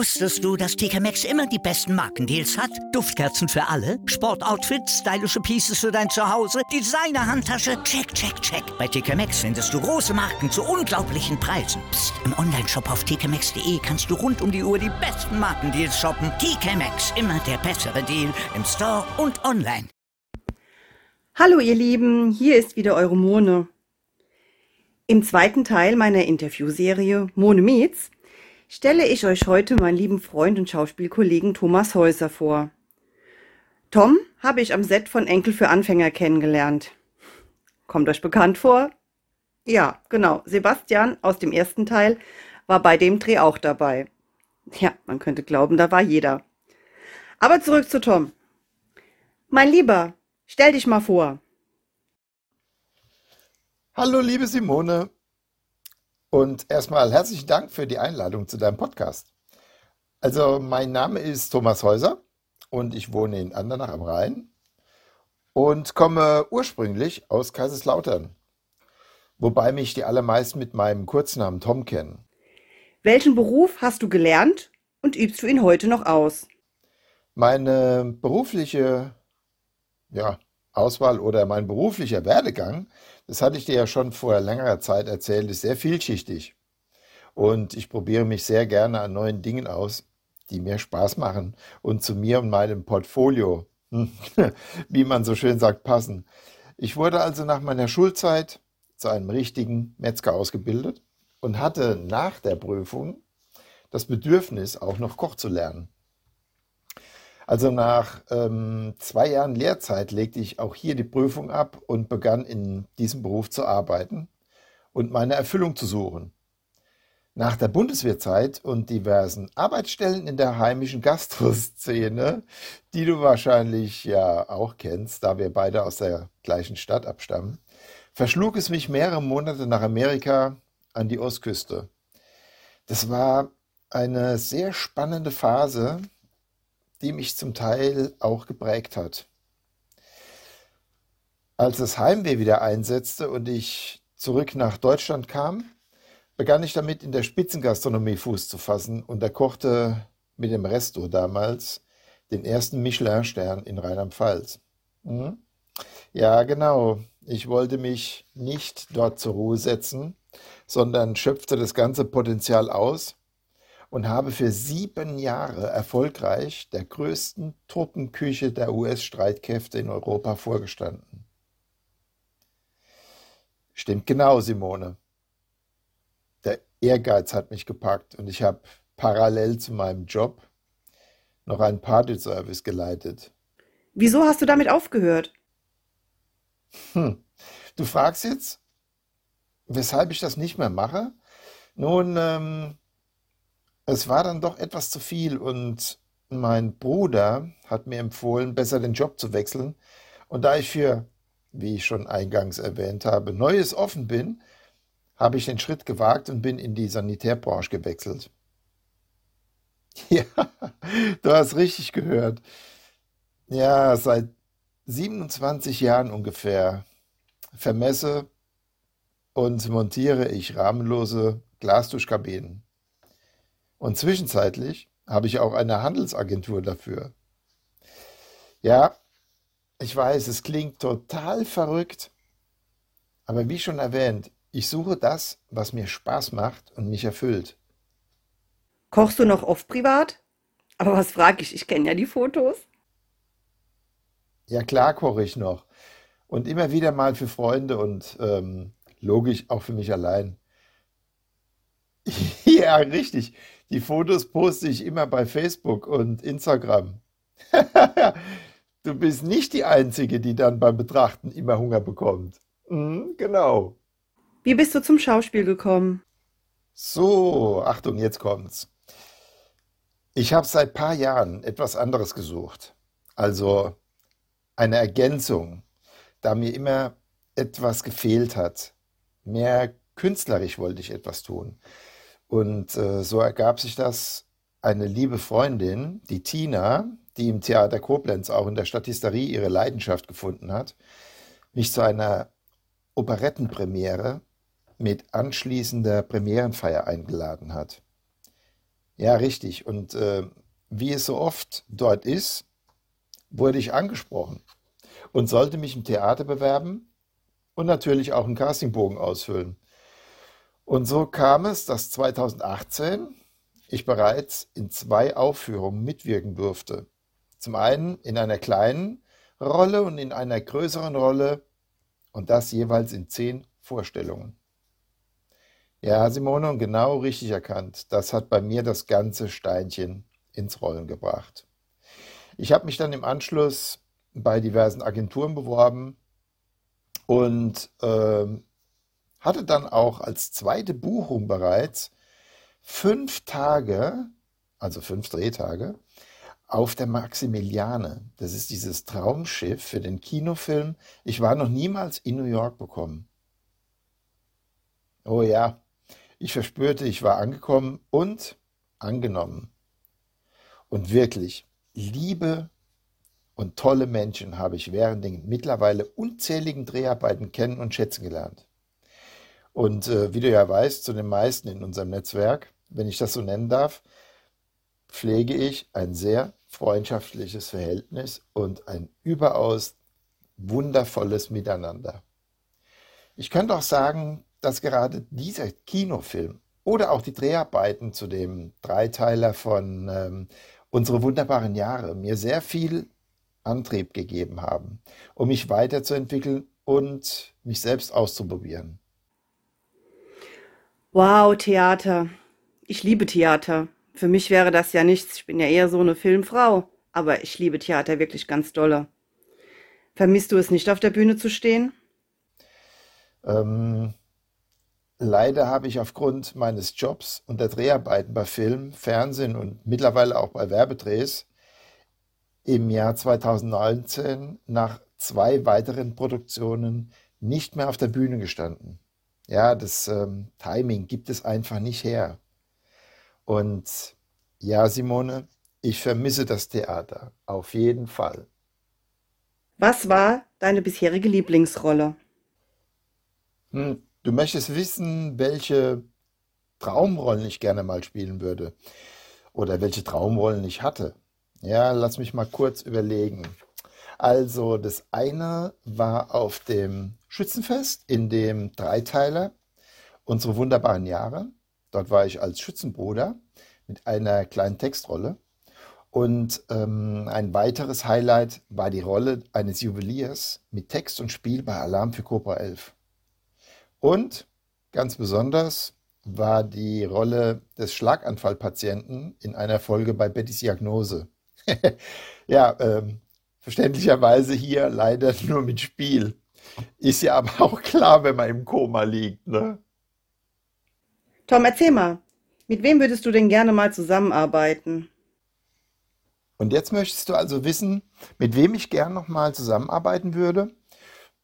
Wusstest du, dass TK Maxx immer die besten Markendeals hat? Duftkerzen für alle, Sportoutfits, stylische Pieces für dein Zuhause, Designer-Handtasche, check, check, check. Bei TK Maxx findest du große Marken zu unglaublichen Preisen. Psst. im Onlineshop auf tkmaxx.de kannst du rund um die Uhr die besten Markendeals shoppen. TK Maxx, immer der bessere Deal im Store und online. Hallo ihr Lieben, hier ist wieder eure Mone. Im zweiten Teil meiner Interviewserie Mone Meets stelle ich euch heute meinen lieben Freund und Schauspielkollegen Thomas Häuser vor. Tom habe ich am Set von Enkel für Anfänger kennengelernt. Kommt euch bekannt vor? Ja, genau. Sebastian aus dem ersten Teil war bei dem Dreh auch dabei. Ja, man könnte glauben, da war jeder. Aber zurück zu Tom. Mein Lieber, stell dich mal vor. Hallo, liebe Simone. Und erstmal herzlichen Dank für die Einladung zu deinem Podcast. Also, mein Name ist Thomas Häuser und ich wohne in Andernach am Rhein und komme ursprünglich aus Kaiserslautern, wobei mich die allermeisten mit meinem Kurznamen Tom kennen. Welchen Beruf hast du gelernt und übst du ihn heute noch aus? Meine berufliche ja, Auswahl oder mein beruflicher Werdegang das hatte ich dir ja schon vor längerer Zeit erzählt, ist sehr vielschichtig. Und ich probiere mich sehr gerne an neuen Dingen aus, die mir Spaß machen und zu mir und meinem Portfolio, wie man so schön sagt, passen. Ich wurde also nach meiner Schulzeit zu einem richtigen Metzger ausgebildet und hatte nach der Prüfung das Bedürfnis, auch noch Koch zu lernen. Also nach ähm, zwei Jahren Lehrzeit legte ich auch hier die Prüfung ab und begann in diesem Beruf zu arbeiten und meine Erfüllung zu suchen. Nach der Bundeswehrzeit und diversen Arbeitsstellen in der heimischen Gastroszene, die du wahrscheinlich ja auch kennst, da wir beide aus der gleichen Stadt abstammen, verschlug es mich mehrere Monate nach Amerika an die Ostküste. Das war eine sehr spannende Phase, die mich zum Teil auch geprägt hat. Als das Heimweh wieder einsetzte und ich zurück nach Deutschland kam, begann ich damit, in der Spitzengastronomie Fuß zu fassen und erkochte mit dem Resto damals den ersten Michelin-Stern in Rheinland-Pfalz. Mhm. Ja, genau. Ich wollte mich nicht dort zur Ruhe setzen, sondern schöpfte das ganze Potenzial aus und habe für sieben Jahre erfolgreich der größten Truppenküche der US-Streitkräfte in Europa vorgestanden. Stimmt genau, Simone. Der Ehrgeiz hat mich gepackt und ich habe parallel zu meinem Job noch einen Partyservice geleitet. Wieso hast du damit aufgehört? Hm. Du fragst jetzt, weshalb ich das nicht mehr mache? Nun, ähm, es war dann doch etwas zu viel und mein Bruder hat mir empfohlen, besser den Job zu wechseln. Und da ich für, wie ich schon eingangs erwähnt habe, Neues offen bin, habe ich den Schritt gewagt und bin in die Sanitärbranche gewechselt. Ja, du hast richtig gehört. Ja, seit 27 Jahren ungefähr vermesse und montiere ich rahmenlose Glasduschkabinen. Und zwischenzeitlich habe ich auch eine Handelsagentur dafür. Ja, ich weiß, es klingt total verrückt, aber wie schon erwähnt, ich suche das, was mir Spaß macht und mich erfüllt. Kochst du noch oft privat? Aber was frage ich? Ich kenne ja die Fotos. Ja, klar koche ich noch. Und immer wieder mal für Freunde und ähm, logisch auch für mich allein. ja, richtig. Die Fotos poste ich immer bei Facebook und Instagram. du bist nicht die Einzige, die dann beim Betrachten immer Hunger bekommt. Mhm, genau. Wie bist du zum Schauspiel gekommen? So, Achtung, jetzt kommt's. Ich habe seit paar Jahren etwas anderes gesucht. Also eine Ergänzung, da mir immer etwas gefehlt hat. Mehr künstlerisch wollte ich etwas tun. Und äh, so ergab sich das, eine liebe Freundin, die Tina, die im Theater Koblenz auch in der Statisterie ihre Leidenschaft gefunden hat, mich zu einer Operettenpremiere mit anschließender Premierenfeier eingeladen hat. Ja, richtig. Und äh, wie es so oft dort ist, wurde ich angesprochen und sollte mich im Theater bewerben und natürlich auch einen Castingbogen ausfüllen. Und so kam es, dass 2018 ich bereits in zwei Aufführungen mitwirken durfte. Zum einen in einer kleinen Rolle und in einer größeren Rolle und das jeweils in zehn Vorstellungen. Ja, Simone, genau richtig erkannt. Das hat bei mir das ganze Steinchen ins Rollen gebracht. Ich habe mich dann im Anschluss bei diversen Agenturen beworben und äh, hatte dann auch als zweite Buchung bereits fünf Tage, also fünf Drehtage, auf der Maximiliane. Das ist dieses Traumschiff für den Kinofilm. Ich war noch niemals in New York bekommen. Oh ja, ich verspürte, ich war angekommen und angenommen. Und wirklich, liebe und tolle Menschen habe ich während den mittlerweile unzähligen Dreharbeiten kennen und schätzen gelernt. Und äh, wie du ja weißt, zu den meisten in unserem Netzwerk, wenn ich das so nennen darf, pflege ich ein sehr freundschaftliches Verhältnis und ein überaus wundervolles Miteinander. Ich könnte auch sagen, dass gerade dieser Kinofilm oder auch die Dreharbeiten zu dem Dreiteiler von ähm, Unsere wunderbaren Jahre mir sehr viel Antrieb gegeben haben, um mich weiterzuentwickeln und mich selbst auszuprobieren. Wow, Theater. Ich liebe Theater. Für mich wäre das ja nichts. Ich bin ja eher so eine Filmfrau. Aber ich liebe Theater wirklich ganz dolle. Vermisst du es nicht, auf der Bühne zu stehen? Ähm, leider habe ich aufgrund meines Jobs und der Dreharbeiten bei Film, Fernsehen und mittlerweile auch bei Werbedrehs im Jahr 2019 nach zwei weiteren Produktionen nicht mehr auf der Bühne gestanden. Ja, das ähm, Timing gibt es einfach nicht her. Und ja, Simone, ich vermisse das Theater, auf jeden Fall. Was war deine bisherige Lieblingsrolle? Hm, du möchtest wissen, welche Traumrollen ich gerne mal spielen würde oder welche Traumrollen ich hatte. Ja, lass mich mal kurz überlegen. Also, das eine war auf dem Schützenfest in dem Dreiteiler Unsere wunderbaren Jahre. Dort war ich als Schützenbruder mit einer kleinen Textrolle. Und ähm, ein weiteres Highlight war die Rolle eines Juweliers mit Text und Spiel bei Alarm für Cobra 11. Und ganz besonders war die Rolle des Schlaganfallpatienten in einer Folge bei Bettys Diagnose. ja, ähm, verständlicherweise hier leider nur mit Spiel. Ist ja aber auch klar, wenn man im Koma liegt, ne? Tom, erzähl mal, mit wem würdest du denn gerne mal zusammenarbeiten? Und jetzt möchtest du also wissen, mit wem ich gern noch mal zusammenarbeiten würde?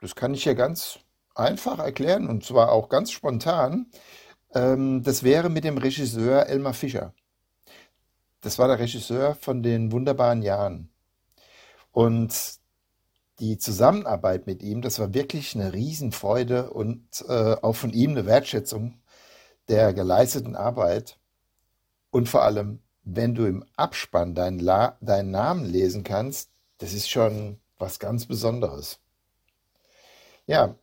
Das kann ich ja ganz einfach erklären und zwar auch ganz spontan. Ähm, das wäre mit dem Regisseur Elmar Fischer. Das war der Regisseur von den wunderbaren Jahren. Und die Zusammenarbeit mit ihm, das war wirklich eine Riesenfreude und äh, auch von ihm eine Wertschätzung der geleisteten Arbeit und vor allem, wenn du im Abspann deinen, La deinen Namen lesen kannst, das ist schon was ganz Besonderes. Ja,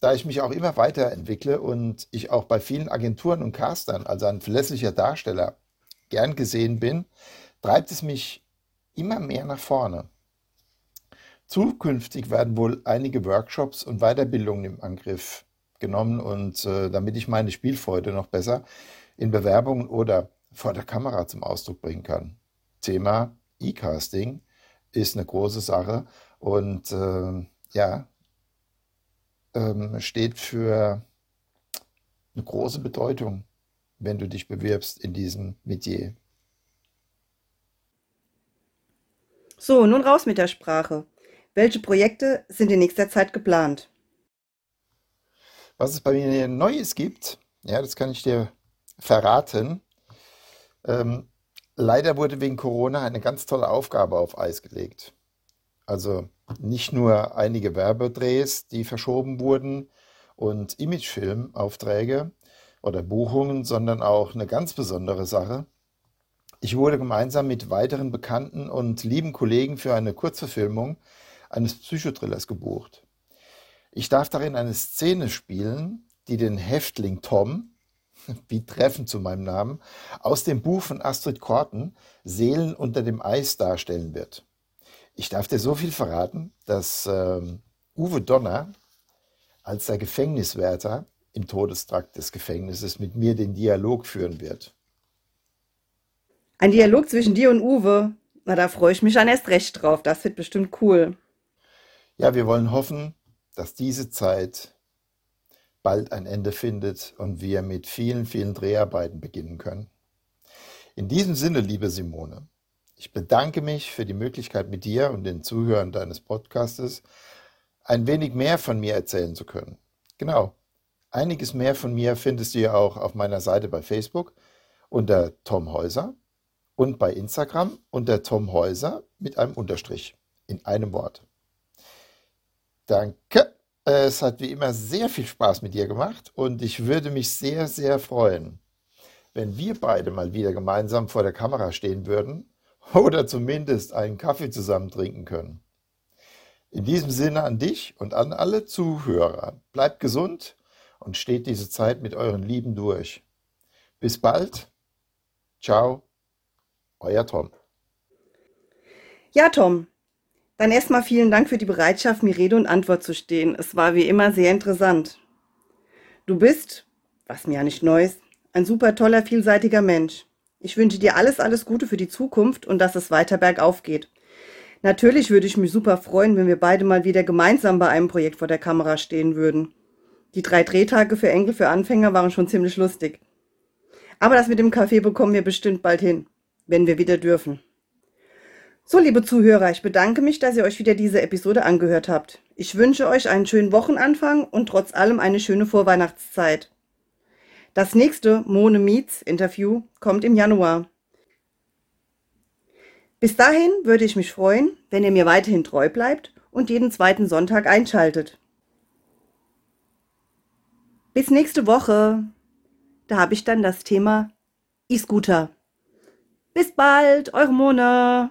da ich mich auch immer weiterentwickle und ich auch bei vielen Agenturen und Castern, also ein verlässlicher Darsteller, gern gesehen bin, treibt es mich immer mehr nach vorne. Zukünftig werden wohl einige Workshops und Weiterbildungen im Angriff genommen und äh, damit ich meine Spielfreude noch besser in Bewerbungen oder vor der Kamera zum Ausdruck bringen kann. Thema E-Casting ist eine große Sache und äh, ja, ähm, steht für eine große Bedeutung, wenn du dich bewirbst in diesem Metier. So, nun raus mit der Sprache. Welche Projekte sind in nächster Zeit geplant? Was es bei mir Neues gibt, ja, das kann ich dir verraten. Ähm, leider wurde wegen Corona eine ganz tolle Aufgabe auf Eis gelegt. Also nicht nur einige Werbedrehs, die verschoben wurden und Imagefilmaufträge oder Buchungen, sondern auch eine ganz besondere Sache. Ich wurde gemeinsam mit weiteren bekannten und lieben Kollegen für eine Kurzverfilmung eines Psychothrillers gebucht. Ich darf darin eine Szene spielen, die den Häftling Tom, wie treffend zu meinem Namen, aus dem Buch von Astrid Korten Seelen unter dem Eis darstellen wird. Ich darf dir so viel verraten, dass ähm, Uwe Donner als der Gefängniswärter im Todestrakt des Gefängnisses mit mir den Dialog führen wird. Ein Dialog zwischen dir und Uwe. Na, da freue ich mich dann erst recht drauf. Das wird bestimmt cool. Ja, wir wollen hoffen, dass diese Zeit bald ein Ende findet und wir mit vielen, vielen Dreharbeiten beginnen können. In diesem Sinne, liebe Simone, ich bedanke mich für die Möglichkeit, mit dir und den Zuhörern deines Podcastes ein wenig mehr von mir erzählen zu können. Genau. Einiges mehr von mir findest du ja auch auf meiner Seite bei Facebook unter Tom Häuser und bei Instagram unter Tom Häuser mit einem Unterstrich in einem Wort. Danke. Es hat wie immer sehr viel Spaß mit dir gemacht und ich würde mich sehr, sehr freuen, wenn wir beide mal wieder gemeinsam vor der Kamera stehen würden oder zumindest einen Kaffee zusammen trinken können. In diesem Sinne an dich und an alle Zuhörer. Bleibt gesund und steht diese Zeit mit euren Lieben durch. Bis bald. Ciao. Euer Tom. Ja, Tom. Dann erstmal vielen Dank für die Bereitschaft, mir Rede und Antwort zu stehen. Es war wie immer sehr interessant. Du bist, was mir ja nicht neu ist, ein super toller, vielseitiger Mensch. Ich wünsche dir alles, alles Gute für die Zukunft und dass es weiter bergauf geht. Natürlich würde ich mich super freuen, wenn wir beide mal wieder gemeinsam bei einem Projekt vor der Kamera stehen würden. Die drei Drehtage für Enkel für Anfänger waren schon ziemlich lustig. Aber das mit dem Kaffee bekommen wir bestimmt bald hin, wenn wir wieder dürfen. So, liebe Zuhörer, ich bedanke mich, dass ihr euch wieder diese Episode angehört habt. Ich wünsche euch einen schönen Wochenanfang und trotz allem eine schöne Vorweihnachtszeit. Das nächste Mone Meets Interview kommt im Januar. Bis dahin würde ich mich freuen, wenn ihr mir weiterhin treu bleibt und jeden zweiten Sonntag einschaltet. Bis nächste Woche. Da habe ich dann das Thema E-Scooter. Bis bald, eure Mona.